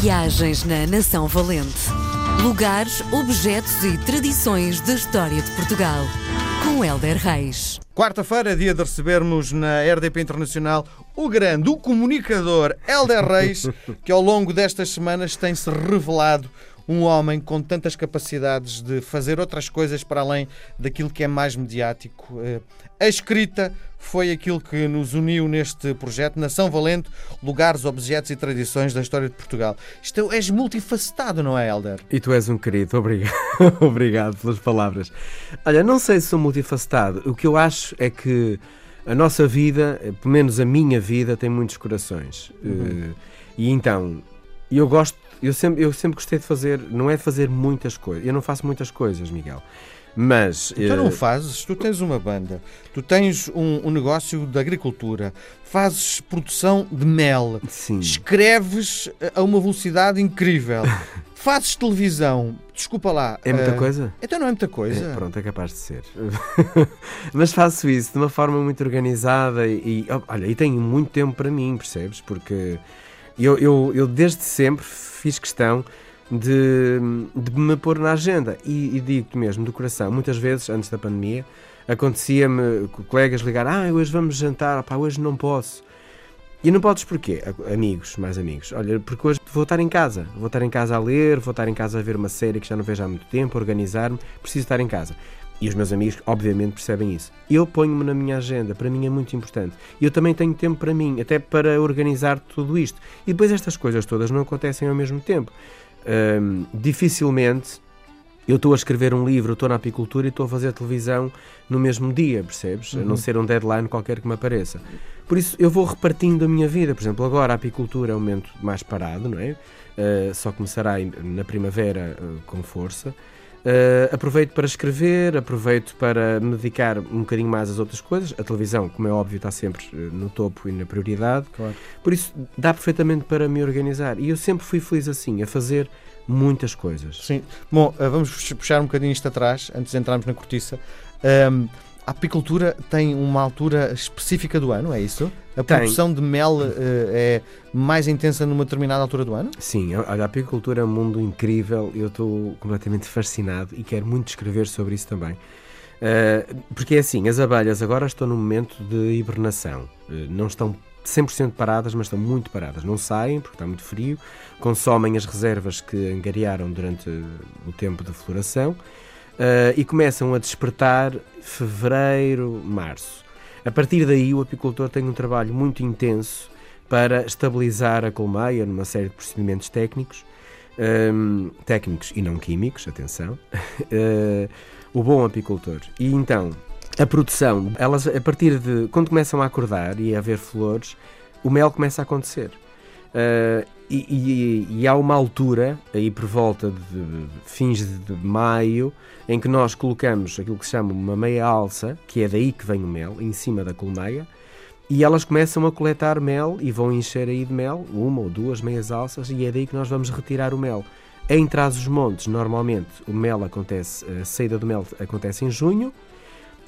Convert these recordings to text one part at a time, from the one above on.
Viagens na Nação Valente. Lugares, objetos e tradições da história de Portugal. Com Helder Reis. Quarta-feira, dia de recebermos na RDP Internacional o grande, o comunicador Helder Reis, que ao longo destas semanas tem-se revelado um homem com tantas capacidades de fazer outras coisas para além daquilo que é mais mediático. Eh, a escrita foi aquilo que nos uniu neste projeto Nação Valente, lugares, objetos e tradições da história de Portugal. Isto és multifacetado, não é, Helder? E tu és um querido, obrigado, obrigado pelas palavras. Olha, não sei se sou multifacetado, o que eu acho é que a nossa vida, pelo menos a minha vida, tem muitos corações. Uhum. Uh, e então, eu gosto eu sempre, eu sempre gostei de fazer, não é de fazer muitas coisas, eu não faço muitas coisas, Miguel. Mas. Tu não eh, fazes, tu tens uma banda, tu tens um, um, negócio de agricultura, fazes produção de mel, Sim. escreves a uma velocidade incrível, fazes televisão, desculpa lá. É muita uh, coisa? Então não é muita coisa. É, pronto, é capaz de ser. Mas faço isso de uma forma muito organizada e, olha, e tenho muito tempo para mim, percebes? Porque eu, eu, eu desde sempre fiz questão de, de me pôr na agenda. E, e digo-te mesmo, do coração, muitas vezes, antes da pandemia, acontecia-me colegas ligar: Ah, hoje vamos jantar, pá, hoje não posso. E não podes porquê? Amigos, mais amigos. Olha, porque hoje vou estar em casa. Vou estar em casa a ler, vou estar em casa a ver uma série que já não vejo há muito tempo, organizar-me. Preciso estar em casa. E os meus amigos, obviamente, percebem isso. Eu ponho-me na minha agenda, para mim é muito importante. E eu também tenho tempo para mim, até para organizar tudo isto. E depois estas coisas todas não acontecem ao mesmo tempo. Dificilmente eu estou a escrever um livro, estou na apicultura e estou a fazer televisão no mesmo dia, percebes? Uhum. A não uhum. ser um deadline qualquer que me apareça. Por isso eu vou repartindo a minha vida. Por exemplo, agora a apicultura é um momento mais parado, não é? Uh, só começará na primavera uh, com força. Uh, aproveito para escrever, aproveito para me dedicar um bocadinho mais às outras coisas. A televisão, como é óbvio, está sempre eh, no topo e na prioridade. Claro. Por isso, dá perfeitamente para me organizar. E eu sempre fui feliz assim, a fazer muitas coisas. Sim. Bom, uh, vamos puxar um bocadinho isto atrás, antes de entrarmos na cortiça. Um, a apicultura tem uma altura específica do ano, é isso? A produção de mel uh, é mais intensa numa determinada altura do ano? Sim, a apicultura é um mundo incrível. Eu estou completamente fascinado e quero muito escrever sobre isso também. Uh, porque é assim, as abelhas agora estão num momento de hibernação. Uh, não estão 100% paradas, mas estão muito paradas. Não saem porque está muito frio, consomem as reservas que angariaram durante o tempo de floração e começam a despertar fevereiro, março. A partir daí, o apicultor tem um trabalho muito intenso para estabilizar a colmeia numa série de procedimentos técnicos, um, técnicos e não químicos, atenção, uh, o bom apicultor. E então, a produção, elas a partir de quando começam a acordar e a haver flores, o mel começa a acontecer. Uh, e, e, há uma altura, aí por volta de fins de maio, em que nós colocamos aquilo que se chama uma meia alça, que é daí que vem o mel, em cima da colmeia, e elas começam a coletar mel e vão encher aí de mel, uma ou duas meias alças, e é daí que nós vamos retirar o mel. Em Trás-os-Montes, normalmente, o mel acontece, a saída do mel acontece em junho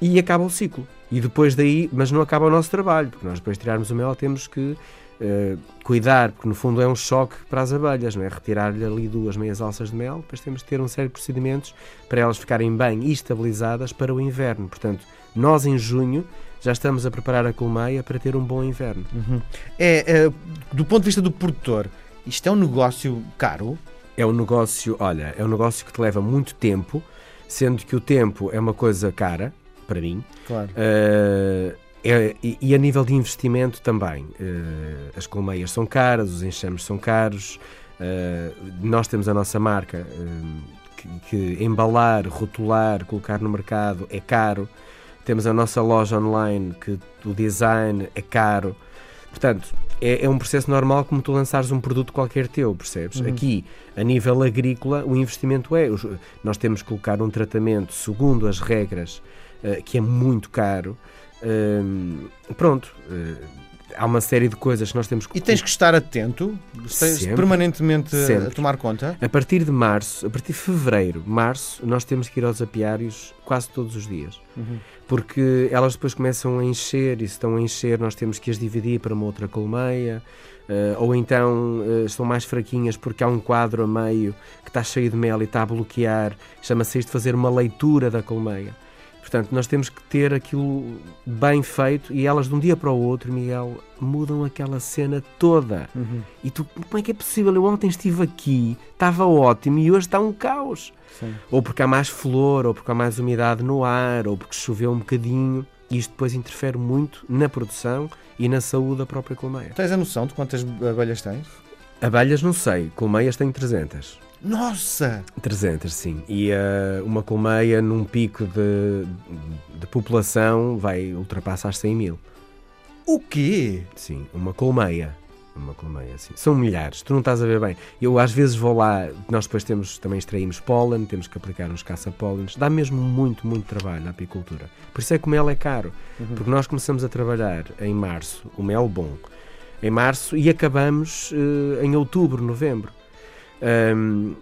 e acaba o ciclo. E depois daí, mas não acaba o nosso trabalho, porque nós depois de tirarmos o mel temos que uh, cuidar, porque no fundo é um choque para as abelhas, não é? Retirar-lhe ali duas meias alças de mel, depois temos que ter uma série de procedimentos para elas ficarem bem e estabilizadas para o inverno. Portanto, nós em junho já estamos a preparar a colmeia para ter um bom inverno. Uhum. É, é, do ponto de vista do produtor, isto é um negócio caro? É um negócio, olha, é um negócio que te leva muito tempo, sendo que o tempo é uma coisa cara para mim. Claro. Uh, é, e, e, a nível de investimento também. Uh, as colmeias são caras, os enxames são caros. Uh, nós temos a nossa marca uh, que, que, embalar, rotular, colocar no mercado é caro. Temos a nossa loja online que o design é caro. Portanto, é, é um processo normal como tu lançares um produto qualquer teu, percebes? Uhum. Aqui, a nível agrícola, o investimento é. Nós temos que colocar um tratamento segundo as regras que é muito caro pronto, uh, há uma série de coisas que nós temos que. E tens que estar atento, tens Sempre. permanentemente a- a Sempre. tomar conta. A partir de março, a partir de fevereiro, março, nós temos que ir aos apiários quase todos os dias. Porque elas depois começam a encher e se estão a encher, nós temos que as dividir para uma outra colmeia. eh, ou então eh, estão mais fraquinhas porque há um quadro a meio que está cheio de mel e está a bloquear. Chama-se isto de fazer uma leitura da colmeia. Portanto, nós temos que ter aquilo bem feito e elas de um dia para o outro, Miguel, mudam aquela cena toda. E tu, como é que é possível? Eu ontem estive aqui, estava ótimo e hoje está um caos. Sim. Ou porque há mais flor, ou porque há mais umidade no ar, ou porque choveu um bocadinho. E isto depois interfere muito na produção e na saúde da própria colmeia. Tens a noção de quantas abelhas tens? Abelhas não sei, colmeias tenho 300. Nossa! 300, sim. E eh, uma colmeia num pico de, de população vai ultrapassar 100 mil. O quê? Sim, uma colmeia. Uma colmeia, sim. São milhares, tu não estás a ver bem. Eu às vezes vou lá, nós depois temos, também extraímos pólen, temos que aplicar uns caça-pólenes. Dá mesmo muito, muito trabalho na apicultura. Por isso é que o mel é caro. Porque nós começamos a trabalhar em março, o mel bom, em março e acabamos eh, em outubro, novembro. Ahm,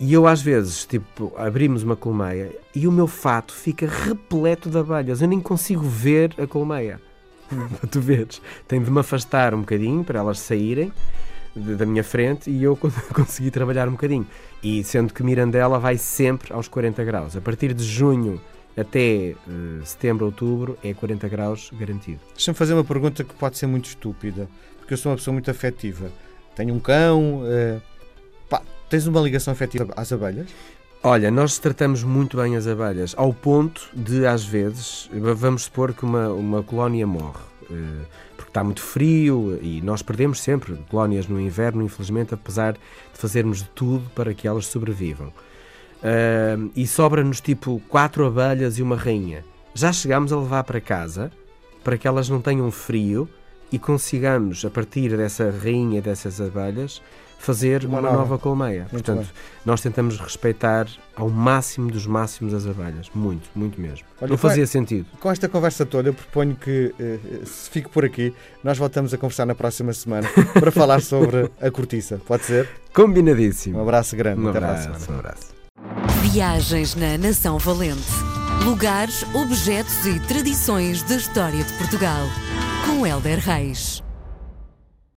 e eu às vezes, tipo, abrimos uma colmeia e o meu fato fica repleto de abelhas. Eu nem consigo ver a colmeia. Tu veres. Tenho de me afastar um bocadinho para elas saírem de- da minha frente e eu con- consegui trabalhar um bocadinho. E sendo que Mirandela vai sempre aos 40 graus. A partir de junho até eh, setembro, outubro é 40 graus garantido. Deixa-me fazer uma pergunta que pode ser muito estúpida, porque eu sou uma pessoa muito afetiva. Tenho um cão. eh, pá, tens uma ligação afetiva às abelhas? Olha, nós tratamos muito bem as abelhas, ao ponto de, às vezes, vamos supor que uma, uma colónia morre, eh, porque está muito frio e nós perdemos sempre colónias no inverno, infelizmente, apesar de fazermos de tudo para que elas sobrevivam. Ah, e sobra-nos tipo quatro abelhas e uma rainha. Já chegámos a levar para casa para que elas não tenham frio e consigamos, a partir dessa rainha dessas abelhas, fazer Uma uma, nova. nova. colmeia. Muito Portanto, nós tentamos respeitar ao máximo dos máximos as abelhas. Muito, muito mesmo. Olha, não fazia sentido. Com esta conversa toda, eu proponho que eh, se fique por aqui. Nós voltamos a conversar na próxima semana para falar sobre a cortiça. Pode ser? Combinadíssimo. Um abraço grande. Um Até para a semana. abraço, um abraço. Viagens na Nação Valente. Lugares, objetos e tradições da história de Portugal. Com Helder Reis.